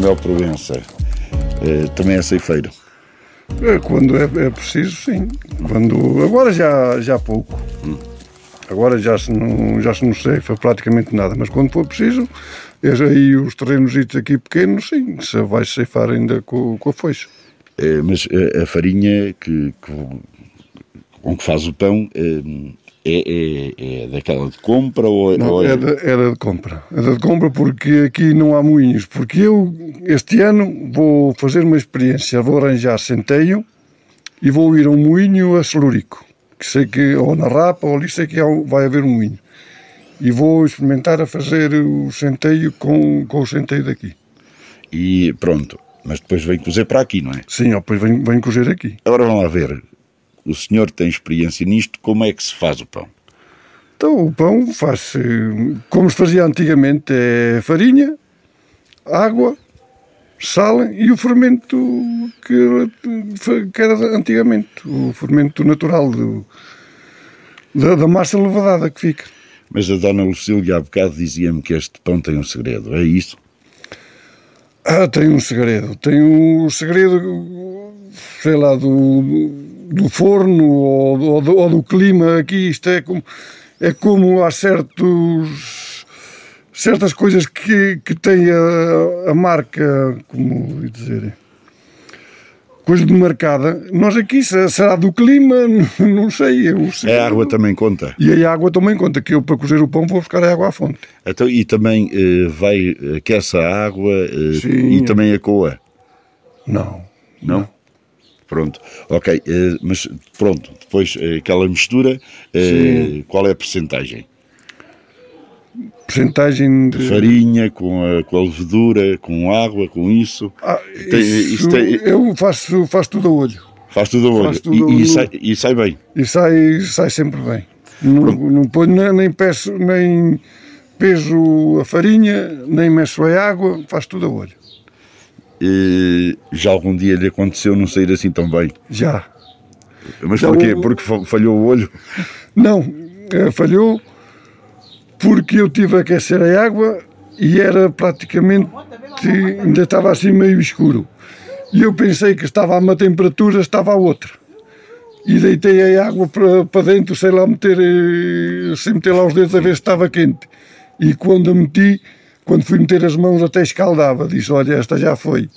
A: Manuel Provença eh, também é ceifeiro.
J: É, Quando é, é preciso, sim. Quando, agora já, já pouco. Agora já se, não, já se não ceifa praticamente nada, mas quando for preciso, é aí os terrenos aqui pequenos, sim, se vai ceifar ainda com, com a foice.
A: Eh, mas eh, a farinha que, que, com que faz o pão eh, é, é, é daquela de compra ou,
J: Não,
A: ou
J: é da, é da de compra. É da de compra porque aqui não há moinhos. Porque eu, este ano, vou fazer uma experiência. Vou arranjar centeio e vou ir a um moinho a Celurico. Que sei que, ou na Rapa, ou ali sei que vai haver um moinho. E vou experimentar a fazer o centeio com, com o centeio daqui.
A: E pronto, mas depois vem cozer para aqui, não é?
J: Sim, depois vem, vem cozer aqui.
A: Agora vamos lá ver. O senhor tem experiência nisto, como é que se faz o pão?
J: Então o pão faz como se fazia antigamente, é farinha, água, sal e o fermento que, que era antigamente, o fermento natural do- da, da massa levadada que fica.
A: Mas a dona Lucília há bocado dizia-me que este pão tem um segredo, é isso?
J: Ah, tem um segredo. Tem um segredo, sei lá, do, do forno ou do, ou do- ou do clima aqui. Isto é como, é como há certos, certas coisas que, que tem a, a marca, como dizer, coisa demarcada. Nós aqui, se- será do clima, não sei. é o
A: A
J: segredo.
A: água também conta.
J: E a água também conta, que eu para cozer o pão vou buscar a água à fonte.
A: Então, e também eh, vai, aquece a água eh,
J: Sim.
A: e também a coa?
J: Não.
A: Não? Pronto, ok, eh, mas pronto, depois eh, aquela mistura, eh,
J: Sim.
A: qual é a percentagem?
J: Percentagem de.
A: Farinha, com a, com a levedura, com água, com isso?
J: Ah,
A: Tem-
J: isso,
A: isto tem-
J: Eu faço, faço tudo a olho.
A: Faz tudo a olho
J: Faz tudo
A: e,
J: a
A: e sai, e sai bem.
J: E sai, sai sempre bem. Não, não ponho nem, peço, nem peso a farinha, nem mexo a água, faço tudo a olho.
A: Eh, já algum dia lhe aconteceu não sair assim tão bem?
J: Já.
A: Mas
J: Já
A: porquê?
J: o-
A: Porque fa- falhou o olho?
J: Não, eh, falhou porque eu tive a aquecer a água e era praticamente, ainda estava assim meio escuro. E eu pensei que estava a uma temperatura, estava a outra. E deitei a água para, para dentro, sei lá, meter, eh, sem meter lá os dedos a ver se estava quente. E quando a meti, quando fui meter as mãos até escaldava, disse, olha, esta já foi.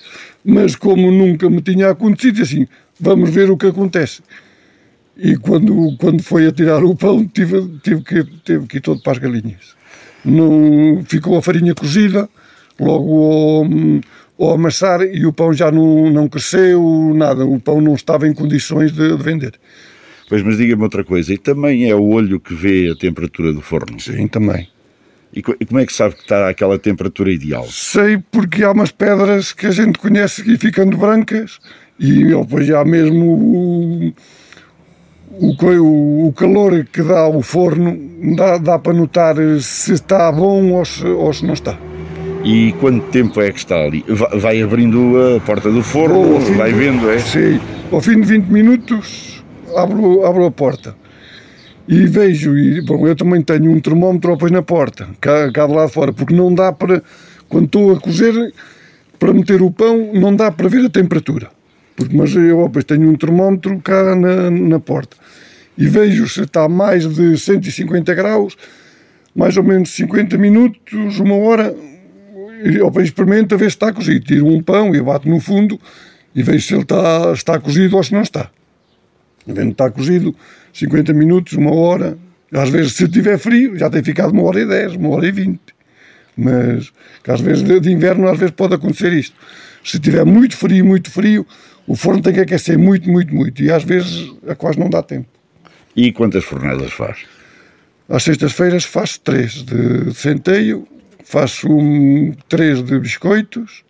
J: Mas como nunca me tinha acontecido, assim, vamos ver o que acontece. E quando, quando foi a tirar o pão, tive, tive, que, tive que ir todo para as galinhas. Não, ficou a farinha cozida, logo ao, ao amassar, e o pão já não, não cresceu, nada. O pão não estava em condições de, de vender.
A: Pois, mas diga-me outra coisa, e também é o olho que vê a temperatura do forno?
J: Sim, também.
A: E, co- e como é que sabe que está àquela temperatura ideal?
J: Sei porque há umas pedras que a gente conhece e ficando brancas, e depois já mesmo o, o, o, calor que dá o forno, dá, dá para notar se está bom ou se, ou se não está.
A: E quanto tempo é que está ali? Va- Vai abrindo a porta do forno,
J: fim
A: vai vendo, é?
J: Sim, ao fim de 20 minutos abro, abro a porta e vejo, e bom, eu também tenho um termómetro depois na porta, cá, cá de lá de fora, porque não dá para, quando estou a cozer, para meter o pão, não dá para ver a temperatura. Porque, mas eu depois tenho um termómetro cá na, na porta e vejo se está mais de 150 graus, mais ou menos 50 minutos, uma hora, e depois experimento a ver se está cozido. Tiro um pão e bato no fundo e vejo se ele está, está cozido ou se não está. Devendo estar cozido 50 minutos, uma hora. Às vezes, se tiver frio, já tem ficado uma hora e 10, uma hora e 20. Mas às vezes de de inverno, às vezes pode acontecer isto. Se tiver muito frio, muito frio, o forno tem que aquecer muito, muito, muito. E às vezes a quase não dá tempo.
A: E quantas fornadas faz?
J: Às sextas-feiras faço três de centeio, faço um, três de biscoitos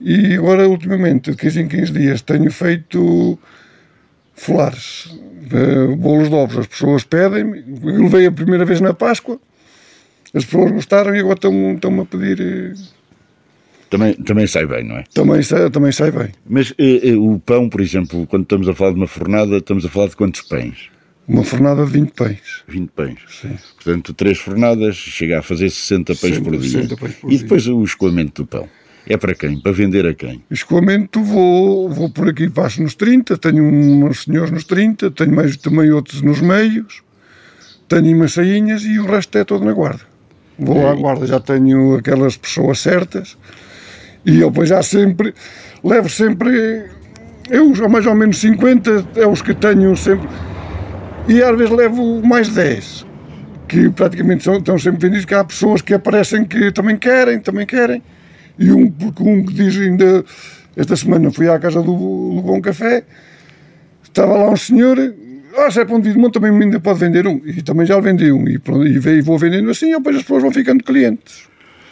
J: e agora, ultimamente, de 15 em 15 dias, tenho feito folares, eh, bolos de ovos. As pessoas pedem-me, eu levei a primeira vez na Páscoa, as pessoas gostaram e agora estão- estão-me a pedir. eh,
A: Também, também sai bem, não é?
J: Também sai, também sai bem.
A: Mas eh, eh, o pão, por exemplo, quando estamos a falar de uma fornada, estamos a falar de quantos pães?
J: Uma fornada de 20 pães.
A: 20 pães.
J: Sim.
A: Portanto, três fornadas chega a fazer 60 pães
J: 60,
A: por dia.
J: 60 pães por
A: e depois o escoamento do pão. É para quem? Para vender a quem?
J: Escoamento vou, vou por aqui passo nos 30, tenho uns senhores nos 30, tenho mais também outros nos meios, tenho umas sainhas e o resto é todo na guarda. Vou à guarda, já tenho aquelas pessoas certas e eu depois já sempre, levo sempre, eu mais ou menos 50 é os que tenho sempre, e às vezes levo mais 10, que praticamente são, estão sempre vendidos, que há pessoas que aparecem que também querem, também querem. E um, porque um que diz ainda, esta semana fui à casa do, do Bom Café, estava lá um senhor, ah, se é pão de Vidmonte também ainda pode vender um. E também já vendi um. E, pronto, e vou vendendo assim, e depois as pessoas vão ficando clientes.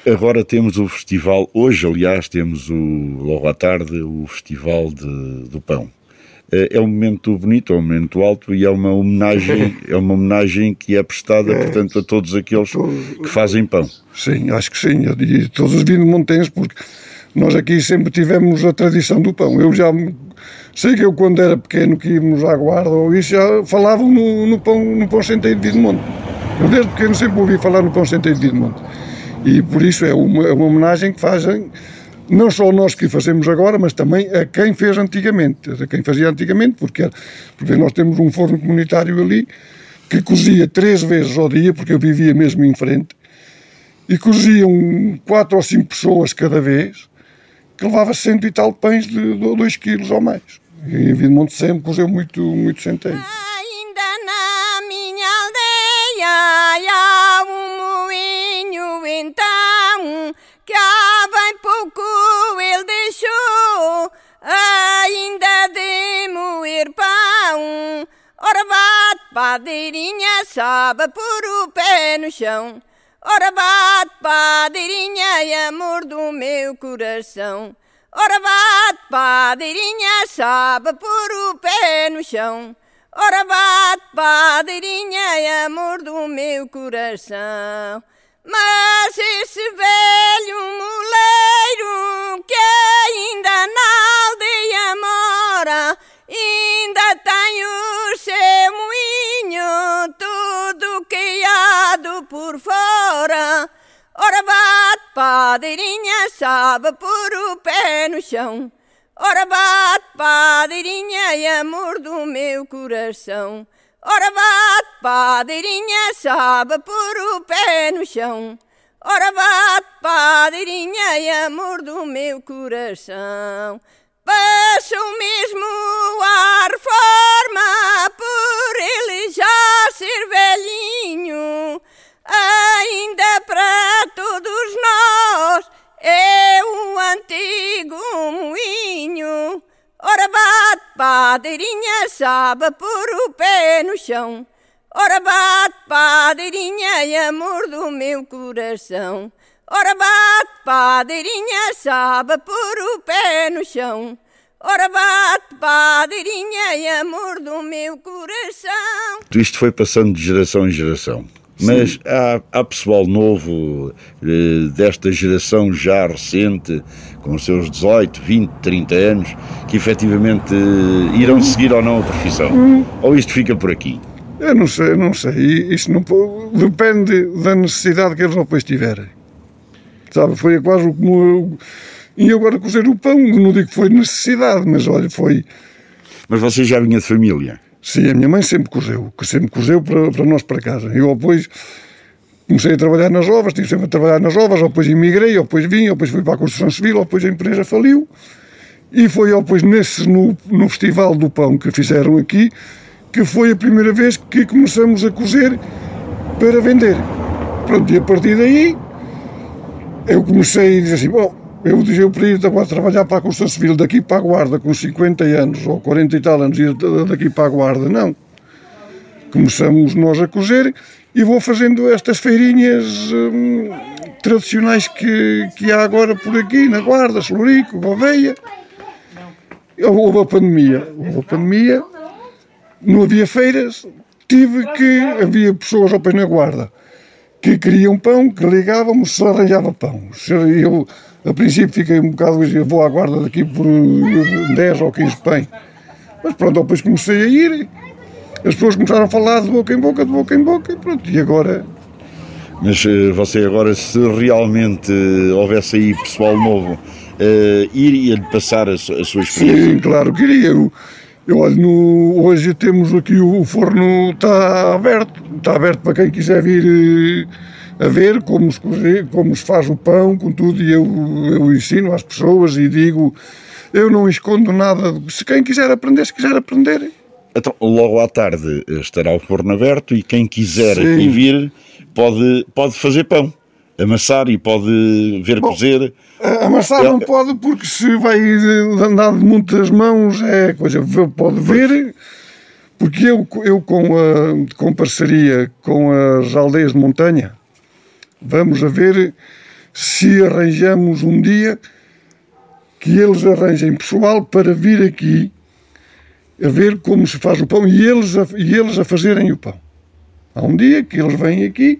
A: Agora temos o festival, hoje aliás temos o, logo à tarde o festival de- do pão. Eh, É um momento bonito, é um momento alto e é uma homenagem, é uma homenagem que é prestada, portanto, a todos aqueles que fazem pão.
J: Sim, acho que sim. E todos os vindomontenses, porque nós aqui sempre tivemos a tradição do pão. Eu já sei que eu quando era pequeno que íamos à guarda ou isso já falavam no, no pão, no pão centeio de Vidmonte. Eu desde pequeno sempre ouvi falar no pão centeio de Vidmonte. E por isso é uma, é uma homenagem que fazem não só nós que fazemos agora, mas também a quem fez antigamente, a quem fazia antigamente, porque, porque nós temos um forno comunitário ali que cozia três vezes ao dia, porque eu vivia mesmo em frente, e coziam quatro ou cinco pessoas cada vez, que levava cento e tal pães de 2 quilos ou mais. E em Vidmonte sempre cozeu muito, muito centeio.
I: Ainda de moer pão. Ora bate padeirinha, sabe por o pé no chão. Ora bate padeirinha e amor do meu coração. Ora bate padeirinha, sabe por o pé no chão. Ora bate padeirinha e amor do meu coração. Mas esse velho moleiro que ainda na aldeia mora, ainda tem o seu moinho tudo queado por fora. Ora bate padeirinha, sabe por o pé no chão. Ora bate padeirinha e amor do meu coração. Ora bate padeirinha, sabe por o pé no chão. Ora bate padeirinha e amor do meu coração. Passou mesmo a reforma por ele já ser velhinho. Ainda para todos nós é o antigo moinho. Ora bate padeirinha, sabe por o pé no chão. Ora bate padeirinha e amor do meu coração. Ora bate padeirinha, sabe por o pé no chão. Ora bate padeirinha e amor do meu coração.
A: Isto foi passando de geração em geração. Mas há, há pessoal novo eh, desta geração já recente, com os seus 18, 20, 30 anos, que efetivamente eh, irão seguir ou não a profissão? Ou isto fica por aqui?
J: Eu não sei, não sei. Isso não, depende da necessidade que eles depois tiverem. Sabe, foi quase como eu. E agora cozer o pão, não digo que foi necessidade, mas olha, foi.
A: Mas você já vinha de família?
J: Sim, a minha mãe sempre cozeu, que sempre cozeu para, para nós para casa. Eu depois comecei a trabalhar nas ovas, estive sempre a trabalhar nas ovas, ou depois emigrei, ou depois vim, ou depois fui para a construção civil, ou depois a empresa faliu. E foi ó, pois, nesse, no, no Festival do Pão que fizeram aqui, que foi a primeira vez que começamos a cozer para vender. Pronto, e a partir daí eu comecei a dizer assim, bom, eu dizia eu para ir trabalhar para a construção civil daqui para a guarda com 50 anos ou 40 e tal anos, ir daqui para a guarda, não. Começamos nós a cozer e vou fazendo estas feirinhas hum, tradicionais que, que há agora por aqui, na Guarda, Celurico, Gouveia. Houve a pandemia, houve a pandemia, não havia feiras, tive que, havia pessoas ao pé na Guarda que queriam pão, que ligávamos, se arranjava pão. Eu, a princípio, fiquei um bocado, eu vou à Guarda daqui por 10 ou 15 pães. Mas pronto, depois comecei a ir, as pessoas começaram a falar de boca em boca, de boca em boca, e pronto, e agora
A: Mas eh, você agora, se realmente houvesse aí pessoal novo, eh, iria-lhe passar a, a sua experiência?
J: Sim, claro, queria. Eu, eu olho, no, hoje temos aqui o, forno está aberto, está aberto para quem quiser vir eh, a ver como se, como se faz o pão, com tudo, e eu, eu ensino às pessoas e digo, eu não escondo nada, se quem quiser aprender, se quiser aprender.
A: Então, logo à tarde eh, estará o forno aberto e quem quiser
J: Sim.
A: vir pode, pode fazer pão, amassar e pode ver cozer.
J: A- Amassar
A: Eu-
J: não pode porque se vai de- andar de muitas mãos é coisa, pode ver, porque eu, eu com, a, com parceria com as aldeias de montanha, vamos a ver se arranjamos um dia que eles arranjem pessoal para vir aqui a ver como se faz o pão e eles a, e eles a fazerem o pão. Há um dia que eles vêm aqui,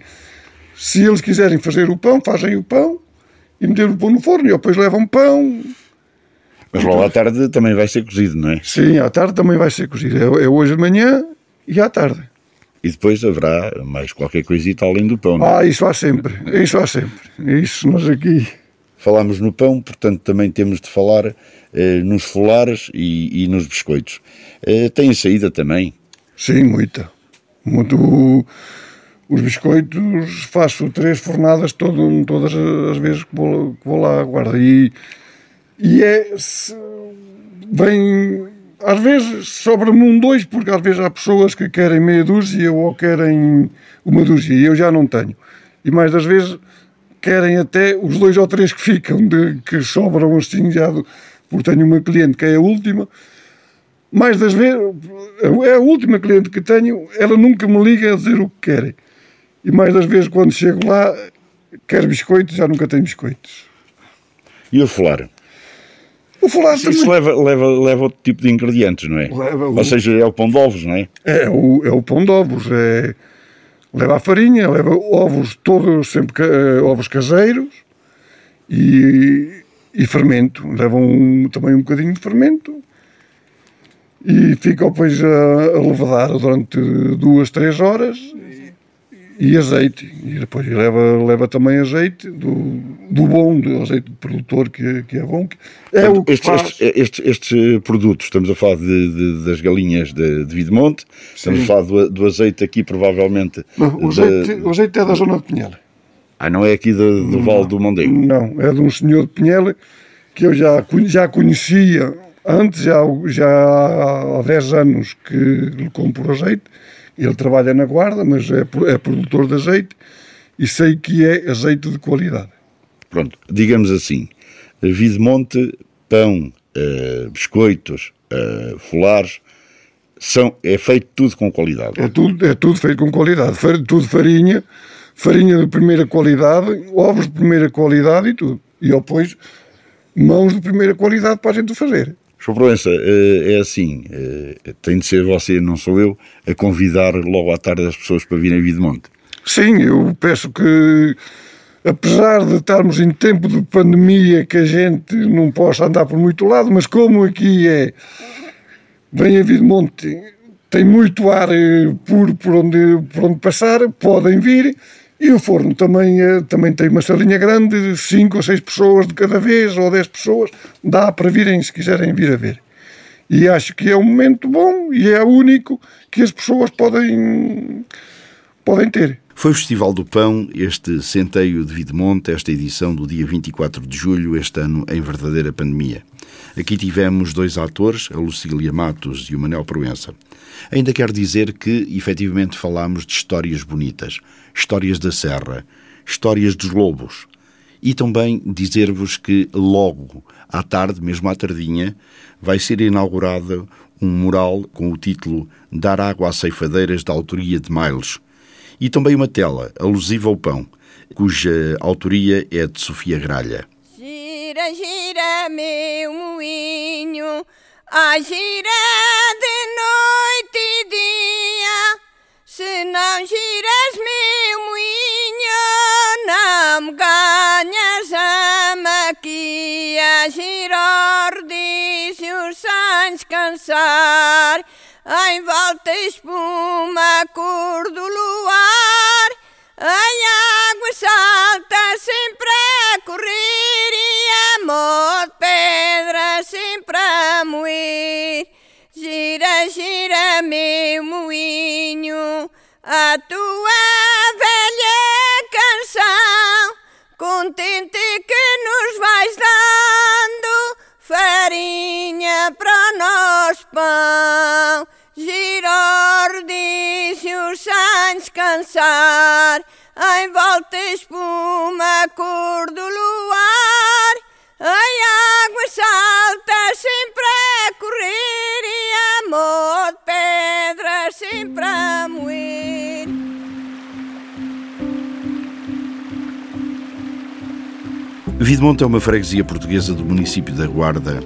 J: se eles quiserem fazer o pão, fazem o pão e meter o pão no forno e depois levam pão.
A: Mas logo à tarde também vai ser cozido, não é?
J: Sim, à tarde também vai ser cozido. É, é hoje de manhã e à tarde.
A: E depois haverá mais qualquer coisita além do pão. não é?
J: Ah, isso há sempre. Isso há sempre. Isso nós aqui.
A: Falámos no pão, portanto também temos de falar eh, nos folares e, e nos biscoitos. Eh, tem saída também.
J: Sim, muita. Muito. Os biscoitos faço três fornadas todo, todas as vezes que vou, que vou lá à guarda. E, e é. se-. Às vezes sobra-me um, dois, porque às vezes há pessoas que querem meia dúzia ou querem uma dúzia e eu já não tenho. E mais das vezes querem até os dois ou três que ficam, de, que sobram assim já. do- Porque tenho uma cliente que é a última, mais das vezes, é a última cliente que tenho, ela nunca me liga a dizer o que querem. E mais das vezes, quando chego lá, quer biscoitos, já nunca tem biscoitos.
A: E o folar?
J: O folar também
A: Isso leva, leva, leva outro tipo de ingredientes, não é?
J: Leva o-
A: Ou seja, é o pão de ovos, não é?
J: é o, é o pão de ovos. É, leva a farinha, leva ovos todos, sempre eh, ovos caseiros e, e fermento. Leva um, também um bocadinho de fermento e fica depois a, a levedar durante duas, três horas e azeite. E depois leva, leva também azeite do, do bom, do azeite de produtor que, que é bom. que É o que
A: estes,
J: faz.
A: estes, produtos, estamos a falar de, de- das galinhas de, de Videmonte, estamos a falar do, do azeite aqui, provavelmente.
J: Não, o, azeite, o azeite é da zona de Pinhel.
A: Ah, não é aqui do, do Vale do Mondego.
J: Não, é de um senhor de Pinhel que eu já, já conhecia antes, já, já há 10 anos que lhe compro azeite. Ele trabalha na guarda, mas é, é produtor de azeite e sei que é azeite de qualidade.
A: Pronto, digamos assim, Videmonte, pão, eh, biscoitos, eh, folares, são, é feito tudo com qualidade.
J: É tudo, é tudo feito com qualidade. Fa- Tudo farinha, farinha de primeira qualidade, ovos de primeira qualidade e tudo. E depois mãos de primeira qualidade para a gente fazer.
A: Sr. Proença, eh, é assim, eh, tem de ser você, não sou eu, a convidar logo à tarde as pessoas para virem a Videmonte.
J: Sim, eu peço que, apesar de estarmos em tempo de pandemia, que a gente não possa andar por muito lado, mas como aqui é bem a Monte, tem muito ar eh, puro por onde, por onde passar, podem vir. E o forno também, é, também tem uma salinha grande, cinco ou seis pessoas de cada vez, ou dez pessoas, dá para virem se quiserem vir a ver. E acho que é um momento bom e é único que as pessoas podem, podem ter.
A: Foi o Festival do Pão, este centeio de Videmonte, esta edição do dia 24 de julho, este ano em verdadeira pandemia. Aqui tivemos dois atores, a Lucília Matos e o Manel Proença. Ainda quero dizer que, efetivamente, falámos de histórias bonitas, histórias da Serra, histórias dos lobos. E também dizer-vos que logo à tarde, mesmo à tardinha, vai ser inaugurado um mural com o título Dar água às ceifadeiras, da autoria de Miles. E também uma tela alusiva ao pão, cuja autoria é de Sofia Gralha.
I: Gira, gira, meu moinho, a gira de dia. Se não giras, meu moinho, não me ganhas a maquia. Gira ordício, sem descansar, em volta espuma, cor do luar. A água salta sempre a correr e a mó de pedra sempre a moer. Gira, gira, meu moinho, a tua velha canção, contente que nos vais dando farinha para o nosso pão. Gira ordícios sem descansar, em volta espuma, cor do luar. A água salta sempre a correr e a mó de pedra sempre a moer.
A: Videmonte é uma freguesia portuguesa do município da Guarda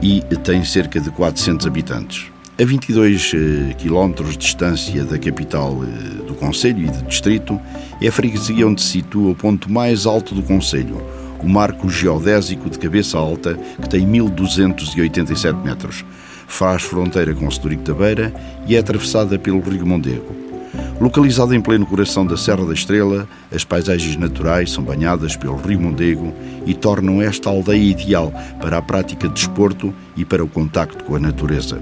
A: e tem cerca de 400 habitantes. A 22 eh, quilómetros de distância da capital eh, do Conselho e do Distrito, é a freguesia onde se situa o ponto mais alto do Conselho, o Marco Geodésico de Cabeça Alta, que tem 1287 metros. Faz fronteira com Sedurico da Beira e é atravessada pelo Rio Mondego. Localizada em pleno coração da Serra da Estrela, as paisagens naturais são banhadas pelo Rio Mondego e tornam esta aldeia ideal para a prática de desporto e para o contacto com a natureza.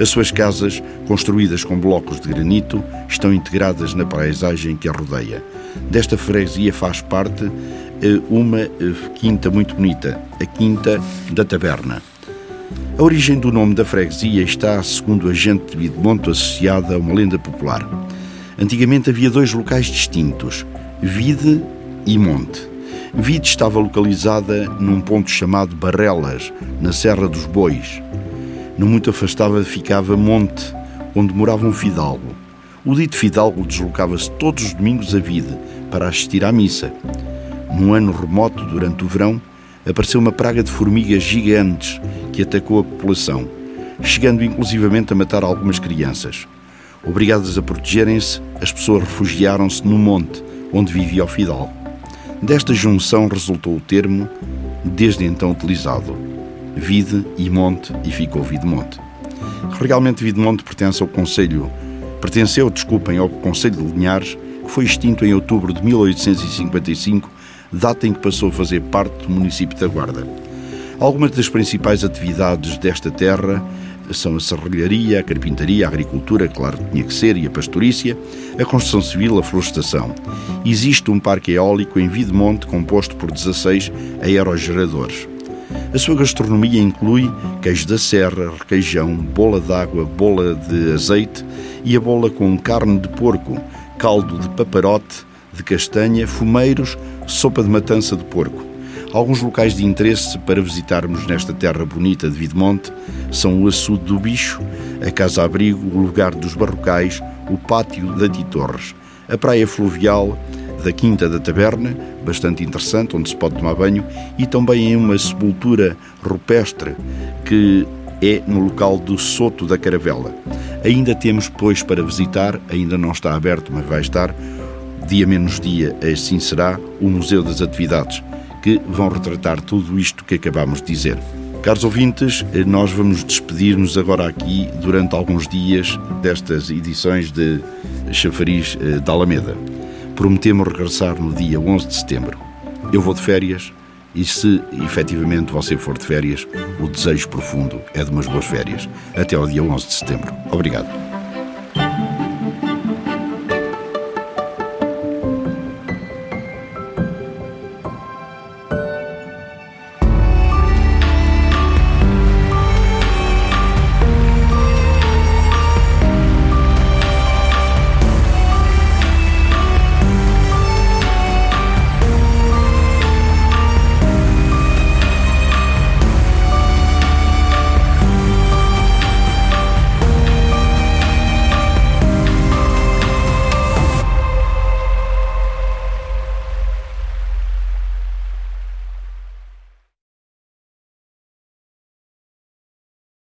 A: As suas casas, construídas com blocos de granito, estão integradas na paisagem que a rodeia. Desta freguesia faz parte uma eh, quinta muito bonita, a Quinta da Taberna. A origem do nome da freguesia está, segundo a gente de Videmonte, associada a uma lenda popular. Antigamente havia dois locais distintos, Vide e Monte. Vide estava localizada num ponto chamado Barrelas, na Serra dos Bois. Não muito afastada ficava Monte, onde morava um fidalgo. O dito fidalgo deslocava-se todos os domingos a Vide para assistir à missa. Num ano remoto, durante o verão, apareceu uma praga de formigas gigantes que atacou a população, chegando inclusivamente a matar algumas crianças. Obrigadas a protegerem-se, as pessoas refugiaram-se no monte onde vivia o fidalgo. Desta junção resultou o termo, desde então utilizado, Vide e Monte, e ficou Videmonte. Realmente Videmonte pertence ao Conselho, pertenceu, desculpem, ao Conselho de Linhares, que foi extinto em outubro de 1855, data em que passou a fazer parte do município da Guarda. Algumas das principais atividades desta terra são a serralharia, a carpintaria, a agricultura, claro que tinha que ser, e a pastorícia, a construção civil, a florestação. Existe um parque eólico em Videmonte composto por 16 aerogeradores. A sua gastronomia inclui queijo da serra, requeijão, bola d'água, bola de azeite e a bola com carne de porco, caldo de paparote, de castanha, fumeiros, sopa de matança de porco. Alguns locais de interesse para visitarmos nesta terra bonita de Videmonte são o Açude do Bicho, a Casa-Abrigo, o Lugar dos Barrocais, o Pátio da Titorres, a Praia Fluvial da Quinta da Taberna, bastante interessante, onde se pode tomar banho, e também em uma sepultura rupestre que é no local do Soto da Caravela. Ainda temos, pois, para visitar, ainda não está aberto, mas vai estar, dia menos dia, assim será, o Museu das Atividades, que vão retratar tudo isto que acabamos de dizer. Caros ouvintes, nós vamos despedir-nos agora aqui durante alguns dias destas edições de Chafariz eh, da Alameda. Prometemos regressar no dia 11 de setembro. Eu vou de férias e se efetivamente você for de férias, o desejo profundo é de umas boas férias. Até ao dia 11 de setembro. Obrigado.